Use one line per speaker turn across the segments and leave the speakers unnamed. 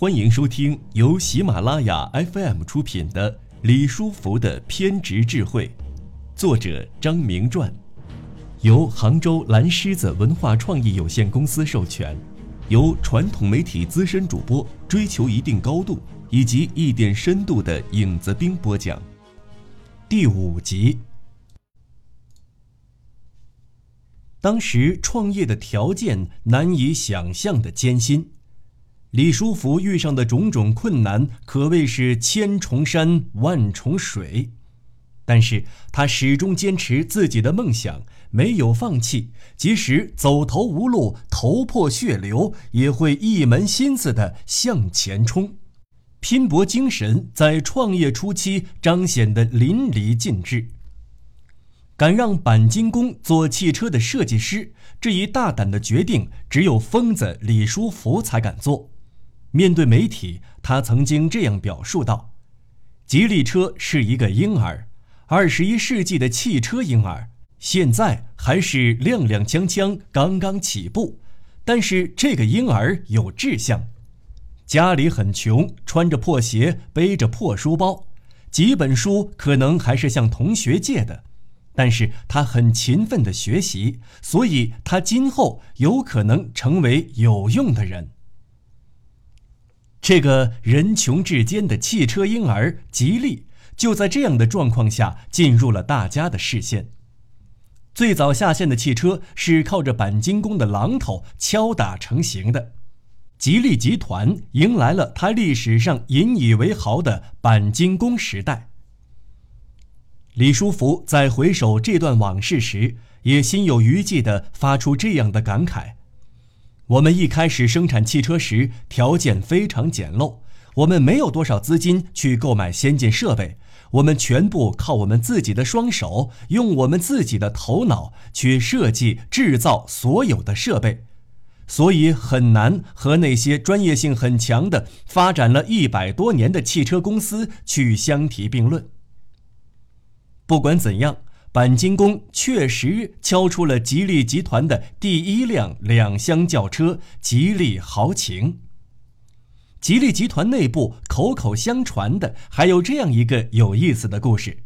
欢迎收听由喜马拉雅 FM 出品的《李书福的偏执智慧》，作者张明传，由杭州蓝狮子文化创意有限公司授权，由传统媒体资深主播追求一定高度以及一点深度的影子兵播讲。第五集。当时创业的条件难以想象的艰辛。李书福遇上的种种困难可谓是千重山万重水，但是他始终坚持自己的梦想，没有放弃。即使走投无路、头破血流，也会一门心思的向前冲，拼搏精神在创业初期彰显的淋漓尽致。敢让钣金工做汽车的设计师，这一大胆的决定，只有疯子李书福才敢做。面对媒体，他曾经这样表述道：“吉利车是一个婴儿，二十一世纪的汽车婴儿，现在还是踉踉跄跄，刚刚起步。但是这个婴儿有志向，家里很穷，穿着破鞋，背着破书包，几本书可能还是向同学借的，但是他很勤奋的学习，所以他今后有可能成为有用的人。”这个人穷志坚的汽车婴儿吉利，就在这样的状况下进入了大家的视线。最早下线的汽车是靠着钣金工的榔头敲打成型的，吉利集团迎来了它历史上引以为豪的钣金工时代。李书福在回首这段往事时，也心有余悸地发出这样的感慨。我们一开始生产汽车时条件非常简陋，我们没有多少资金去购买先进设备，我们全部靠我们自己的双手，用我们自己的头脑去设计制造所有的设备，所以很难和那些专业性很强的、发展了一百多年的汽车公司去相提并论。不管怎样。钣金工确实敲出了吉利集团的第一辆两厢轿车——吉利豪情。吉利集团内部口口相传的还有这样一个有意思的故事：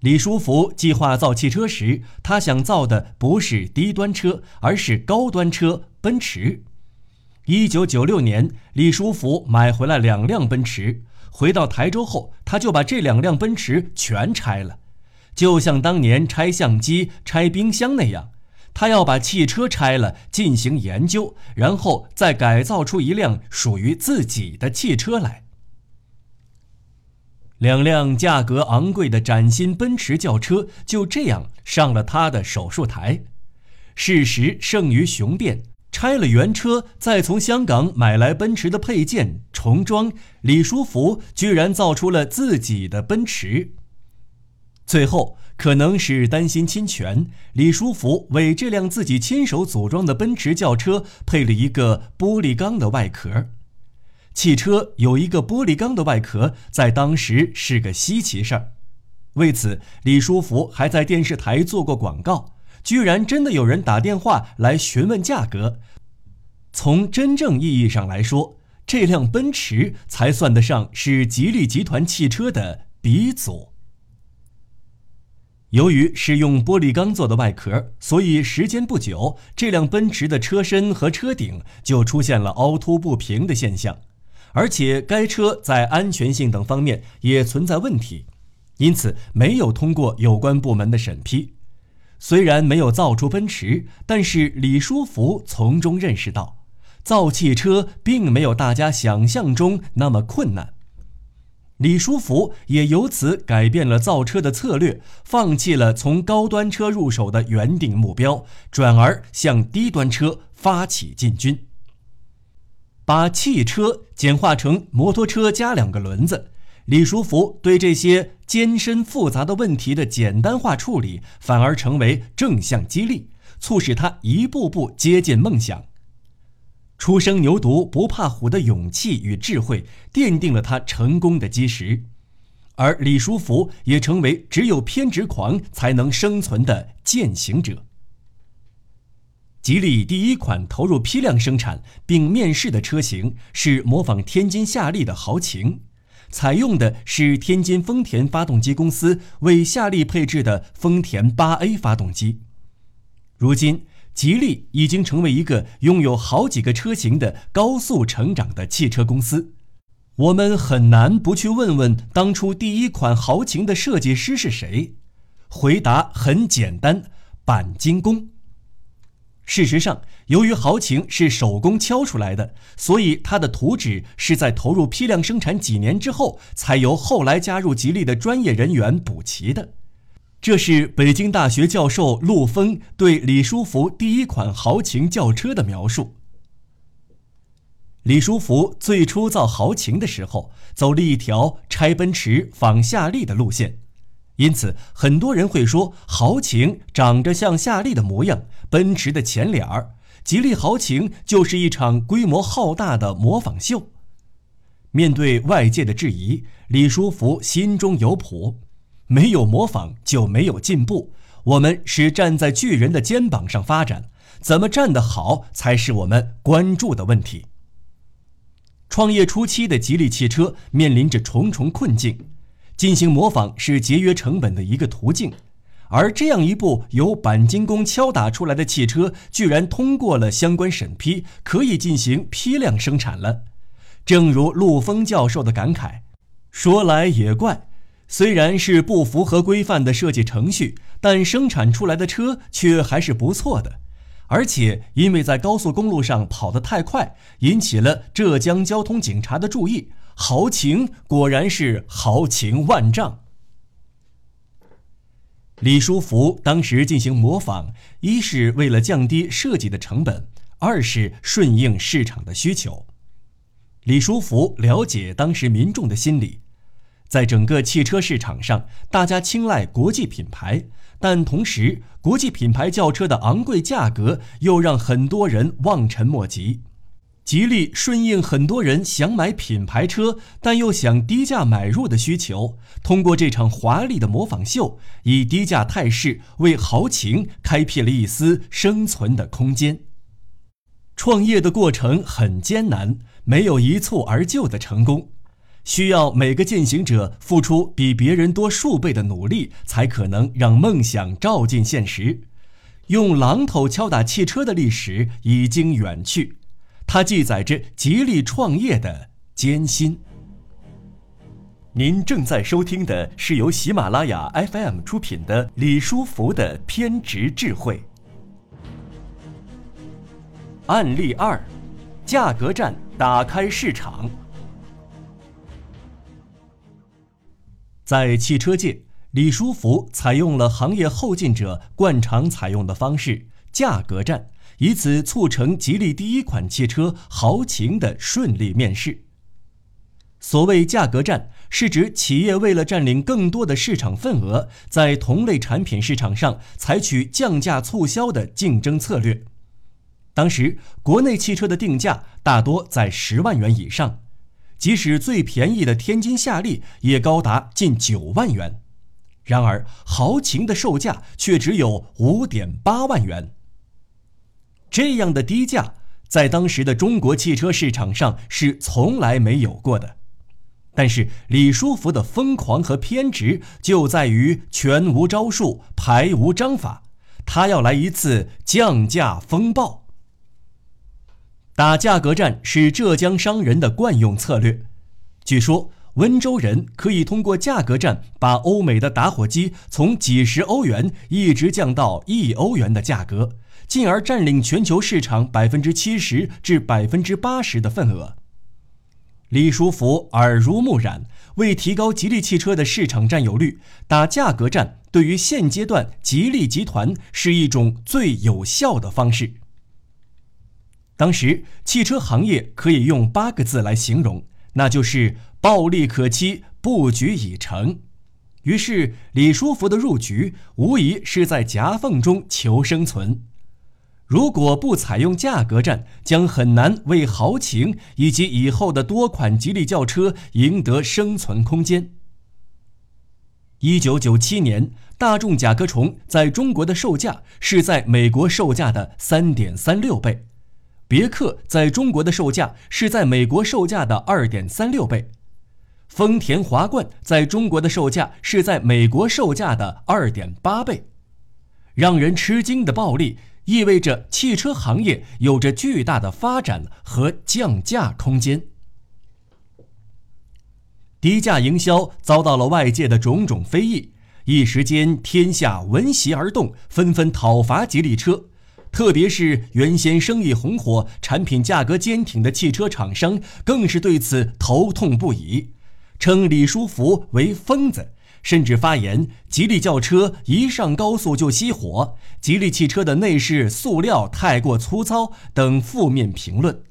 李书福计划造汽车时，他想造的不是低端车，而是高端车——奔驰。一九九六年，李书福买回来两辆奔驰，回到台州后，他就把这两辆奔驰全拆了。就像当年拆相机、拆冰箱那样，他要把汽车拆了进行研究，然后再改造出一辆属于自己的汽车来。两辆价格昂贵的崭新奔驰轿车就这样上了他的手术台。事实胜于雄辩，拆了原车，再从香港买来奔驰的配件重装，李书福居然造出了自己的奔驰。最后，可能是担心侵权，李书福为这辆自己亲手组装的奔驰轿车配了一个玻璃钢的外壳。汽车有一个玻璃钢的外壳，在当时是个稀奇事儿。为此，李书福还在电视台做过广告。居然真的有人打电话来询问价格。从真正意义上来说，这辆奔驰才算得上是吉利集团汽车的鼻祖。由于是用玻璃钢做的外壳，所以时间不久，这辆奔驰的车身和车顶就出现了凹凸不平的现象，而且该车在安全性等方面也存在问题，因此没有通过有关部门的审批。虽然没有造出奔驰，但是李书福从中认识到，造汽车并没有大家想象中那么困难。李书福也由此改变了造车的策略，放弃了从高端车入手的原定目标，转而向低端车发起进军。把汽车简化成摩托车加两个轮子，李书福对这些艰深复杂的问题的简单化处理，反而成为正向激励，促使他一步步接近梦想。初生牛犊不怕虎的勇气与智慧，奠定了他成功的基石，而李书福也成为只有偏执狂才能生存的践行者。吉利第一款投入批量生产并面世的车型是模仿天津夏利的豪情，采用的是天津丰田发动机公司为夏利配置的丰田八 A 发动机。如今，吉利已经成为一个拥有好几个车型的高速成长的汽车公司。我们很难不去问问当初第一款豪情的设计师是谁？回答很简单：钣金工。事实上，由于豪情是手工敲出来的，所以它的图纸是在投入批量生产几年之后，才由后来加入吉利的专业人员补齐的。这是北京大学教授陆峰对李书福第一款豪情轿车的描述。李书福最初造豪情的时候，走了一条拆奔驰仿夏利的路线。因此，很多人会说豪情长着像夏利的模样，奔驰的前脸儿，吉利豪情就是一场规模浩大的模仿秀。面对外界的质疑，李书福心中有谱：没有模仿就没有进步。我们是站在巨人的肩膀上发展，怎么站得好才是我们关注的问题。创业初期的吉利汽车面临着重重困境。进行模仿是节约成本的一个途径，而这样一部由钣金工敲打出来的汽车，居然通过了相关审批，可以进行批量生产了。正如陆峰教授的感慨：“说来也怪，虽然是不符合规范的设计程序，但生产出来的车却还是不错的。而且因为在高速公路上跑得太快，引起了浙江交通警察的注意。”豪情果然是豪情万丈。李书福当时进行模仿，一是为了降低设计的成本，二是顺应市场的需求。李书福了解当时民众的心理，在整个汽车市场上，大家青睐国际品牌，但同时国际品牌轿车的昂贵价格又让很多人望尘莫及。吉利顺应很多人想买品牌车，但又想低价买入的需求，通过这场华丽的模仿秀，以低价态势为豪情开辟了一丝生存的空间。创业的过程很艰难，没有一蹴而就的成功，需要每个践行者付出比别人多数倍的努力，才可能让梦想照进现实。用榔头敲打汽车的历史已经远去。它记载着吉利创业的艰辛。您正在收听的是由喜马拉雅 FM 出品的李书福的偏执智慧。案例二：价格战打开市场。在汽车界，李书福采用了行业后进者惯常采用的方式——价格战。以此促成吉利第一款汽车豪情的顺利面世。所谓价格战，是指企业为了占领更多的市场份额，在同类产品市场上采取降价促销的竞争策略。当时，国内汽车的定价大多在十万元以上，即使最便宜的天津夏利也高达近九万元。然而，豪情的售价却只有五点八万元。这样的低价，在当时的中国汽车市场上是从来没有过的。但是李书福的疯狂和偏执就在于全无招数，牌无章法，他要来一次降价风暴。打价格战是浙江商人的惯用策略。据说温州人可以通过价格战把欧美的打火机从几十欧元一直降到一欧元的价格。进而占领全球市场百分之七十至百分之八十的份额。李书福耳濡目染，为提高吉利汽车的市场占有率，打价格战对于现阶段吉利集团是一种最有效的方式。当时汽车行业可以用八个字来形容，那就是暴利可期，布局已成。于是李书福的入局无疑是在夹缝中求生存。如果不采用价格战，将很难为豪情以及以后的多款吉利轿车赢得生存空间。一九九七年，大众甲壳虫在中国的售价是在美国售价的三点三六倍，别克在中国的售价是在美国售价的二点三六倍，丰田华冠在中国的售价是在美国售价的二点八倍。让人吃惊的暴利意味着汽车行业有着巨大的发展和降价空间。低价营销遭到了外界的种种非议，一时间天下闻袭而动，纷纷讨伐吉利车。特别是原先生意红火、产品价格坚挺的汽车厂商，更是对此头痛不已，称李书福为疯子，甚至发言吉利轿车一上高速就熄火，吉利汽车的内饰塑料太过粗糙等负面评论。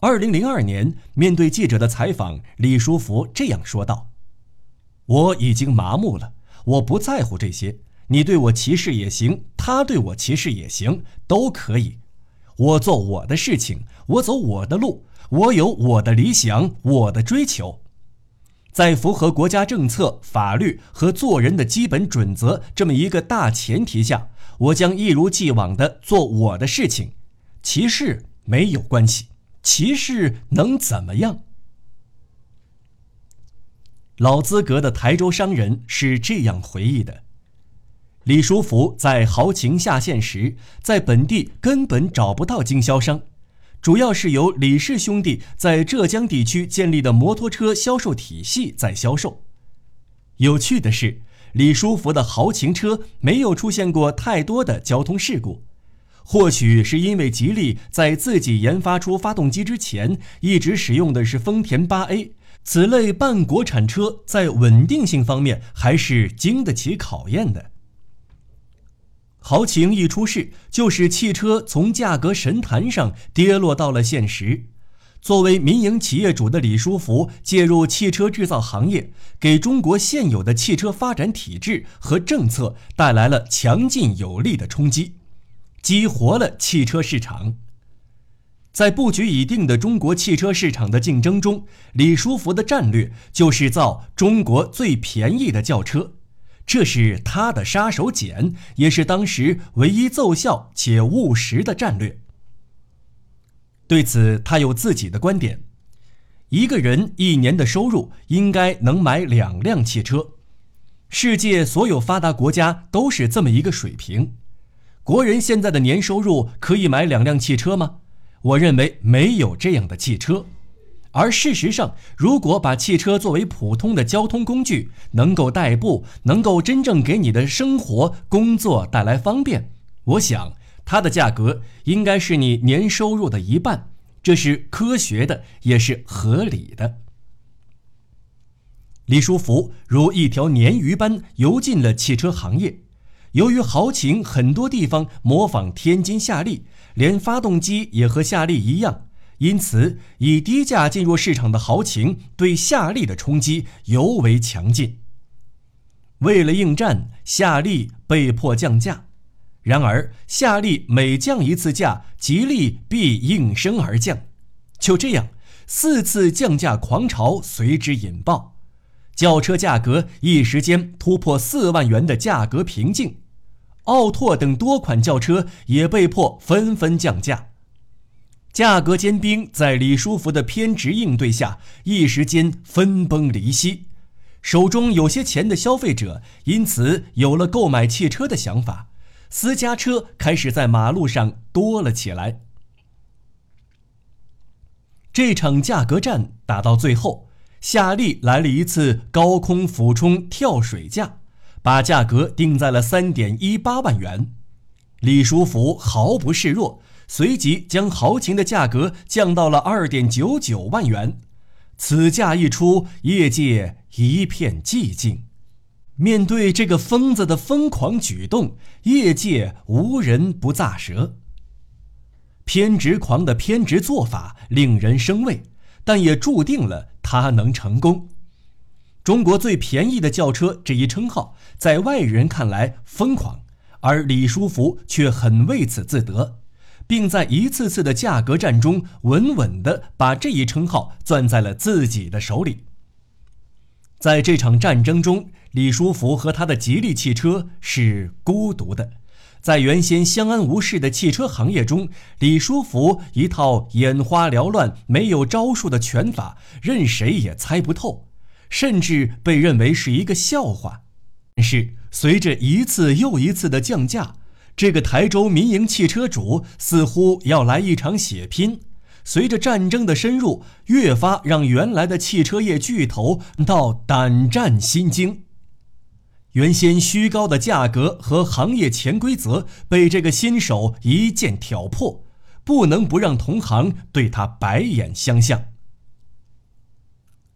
二零零二年，面对记者的采访，李书福这样说道：“我已经麻木了，我不在乎这些。你对我歧视也行，他对我歧视也行，都可以。我做我的事情，我走我的路，我有我的理想，我的追求，在符合国家政策、法律和做人的基本准则这么一个大前提下，我将一如既往地做我的事情，歧视没有关系。”歧视能怎么样？老资格的台州商人是这样回忆的：李书福在豪情下线时，在本地根本找不到经销商，主要是由李氏兄弟在浙江地区建立的摩托车销售体系在销售。有趣的是，李书福的豪情车没有出现过太多的交通事故。或许是因为吉利在自己研发出发动机之前，一直使用的是丰田八 A，此类半国产车在稳定性方面还是经得起考验的。豪情一出世，就使汽车从价格神坛上跌落到了现实。作为民营企业主的李书福介入汽车制造行业，给中国现有的汽车发展体制和政策带来了强劲有力的冲击。激活了汽车市场，在布局已定的中国汽车市场的竞争中，李书福的战略就是造中国最便宜的轿车，这是他的杀手锏，也是当时唯一奏效且务实的战略。对此，他有自己的观点：一个人一年的收入应该能买两辆汽车，世界所有发达国家都是这么一个水平。国人现在的年收入可以买两辆汽车吗？我认为没有这样的汽车。而事实上，如果把汽车作为普通的交通工具，能够代步，能够真正给你的生活、工作带来方便，我想它的价格应该是你年收入的一半，这是科学的，也是合理的。李书福如一条鲶鱼般游进了汽车行业。由于豪情很多地方模仿天津夏利，连发动机也和夏利一样，因此以低价进入市场的豪情对夏利的冲击尤为强劲。为了应战，夏利被迫降价。然而，夏利每降一次价，吉利必应声而降。就这样，四次降价狂潮随之引爆。轿车价格一时间突破四万元的价格瓶颈，奥拓等多款轿车也被迫纷纷降价，价格坚冰在李书福的偏执应对下，一时间分崩离析。手中有些钱的消费者因此有了购买汽车的想法，私家车开始在马路上多了起来。这场价格战打到最后。夏利来了一次高空俯冲跳水价，把价格定在了三点一八万元。李书福毫不示弱，随即将豪情的价格降到了二点九九万元。此价一出，业界一片寂静。面对这个疯子的疯狂举动，业界无人不咋舌。偏执狂的偏执做法令人生畏，但也注定了。他能成功，中国最便宜的轿车这一称号，在外人看来疯狂，而李书福却很为此自得，并在一次次的价格战中稳稳地把这一称号攥在了自己的手里。在这场战争中，李书福和他的吉利汽车是孤独的。在原先相安无事的汽车行业中，李书福一套眼花缭乱、没有招数的拳法，任谁也猜不透，甚至被认为是一个笑话。但是，随着一次又一次的降价，这个台州民营汽车主似乎要来一场血拼。随着战争的深入，越发让原来的汽车业巨头到胆战心惊。原先虚高的价格和行业潜规则被这个新手一剑挑破，不能不让同行对他白眼相向。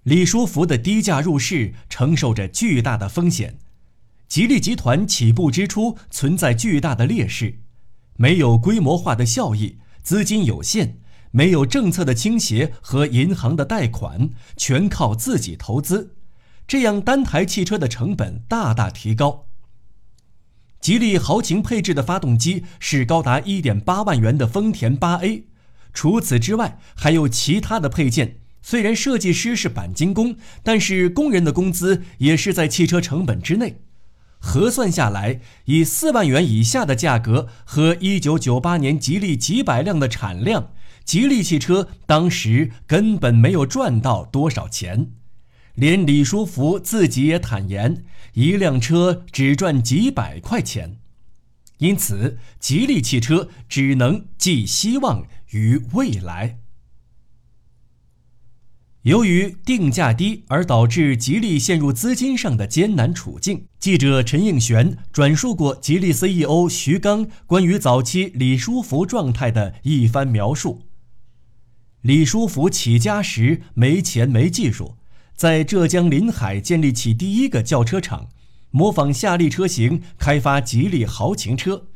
李书福的低价入市承受着巨大的风险，吉利集团起步之初存在巨大的劣势，没有规模化的效益，资金有限。没有政策的倾斜和银行的贷款，全靠自己投资，这样单台汽车的成本大大提高。吉利豪情配置的发动机是高达一点八万元的丰田八 A，除此之外还有其他的配件。虽然设计师是钣金工，但是工人的工资也是在汽车成本之内。核算下来，以四万元以下的价格和一九九八年吉利几百辆的产量。吉利汽车当时根本没有赚到多少钱，连李书福自己也坦言，一辆车只赚几百块钱。因此，吉利汽车只能寄希望于未来。由于定价低而导致吉利陷入资金上的艰难处境，记者陈应玄转述过吉利 CEO 徐刚关于早期李书福状态的一番描述。李书福起家时没钱没技术，在浙江临海建立起第一个轿车厂，模仿夏利车型开发吉利豪情车，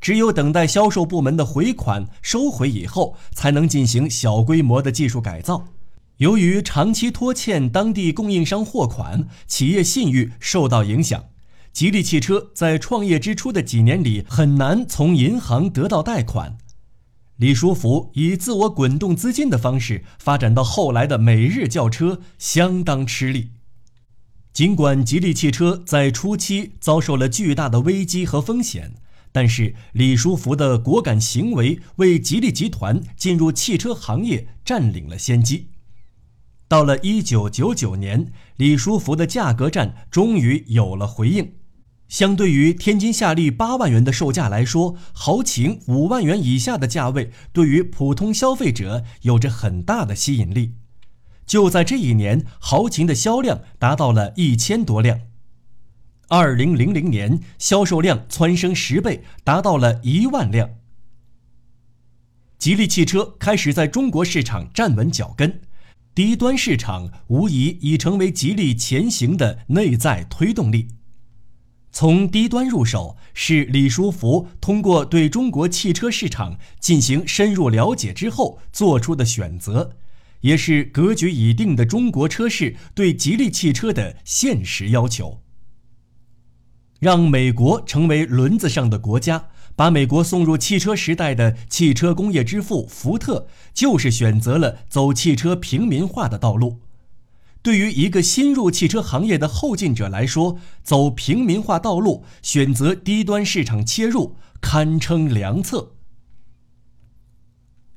只有等待销售部门的回款收回以后，才能进行小规模的技术改造。由于长期拖欠当地供应商货款，企业信誉受到影响，吉利汽车在创业之初的几年里很难从银行得到贷款。李书福以自我滚动资金的方式发展到后来的每日轿车，相当吃力。尽管吉利汽车在初期遭受了巨大的危机和风险，但是李书福的果敢行为为吉利集团进入汽车行业占领了先机。到了一九九九年，李书福的价格战终于有了回应。相对于天津夏利八万元的售价来说，豪情五万元以下的价位对于普通消费者有着很大的吸引力。就在这一年，豪情的销量达到了一千多辆。二零零零年，销售量蹿升十倍，达到了一万辆。吉利汽车开始在中国市场站稳脚跟，低端市场无疑已成为吉利前行的内在推动力。从低端入手是李书福通过对中国汽车市场进行深入了解之后做出的选择，也是格局已定的中国车市对吉利汽车的现实要求。让美国成为轮子上的国家，把美国送入汽车时代的汽车工业之父福特，就是选择了走汽车平民化的道路。对于一个新入汽车行业的后进者来说，走平民化道路，选择低端市场切入，堪称良策。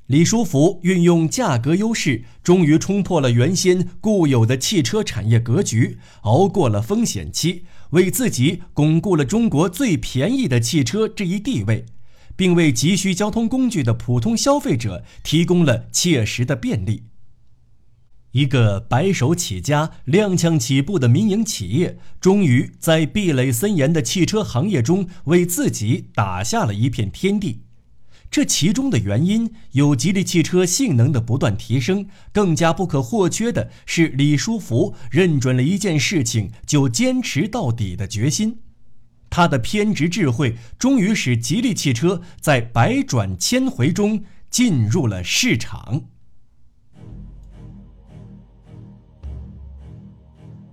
李书福运用价格优势，终于冲破了原先固有的汽车产业格局，熬过了风险期，为自己巩固了中国最便宜的汽车这一地位，并为急需交通工具的普通消费者提供了切实的便利。一个白手起家、踉跄起步的民营企业，终于在壁垒森严的汽车行业中为自己打下了一片天地。这其中的原因有吉利汽车性能的不断提升，更加不可或缺的是李书福认准了一件事情就坚持到底的决心。他的偏执智慧，终于使吉利汽车在百转千回中进入了市场。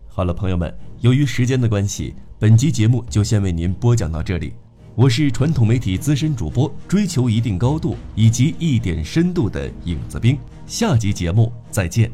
好了，朋友们，由于时间的关系，本集节目就先为您播讲到这里。我是传统媒体资深主播，追求一定高度以及一点深度的影子兵。下集节目再见。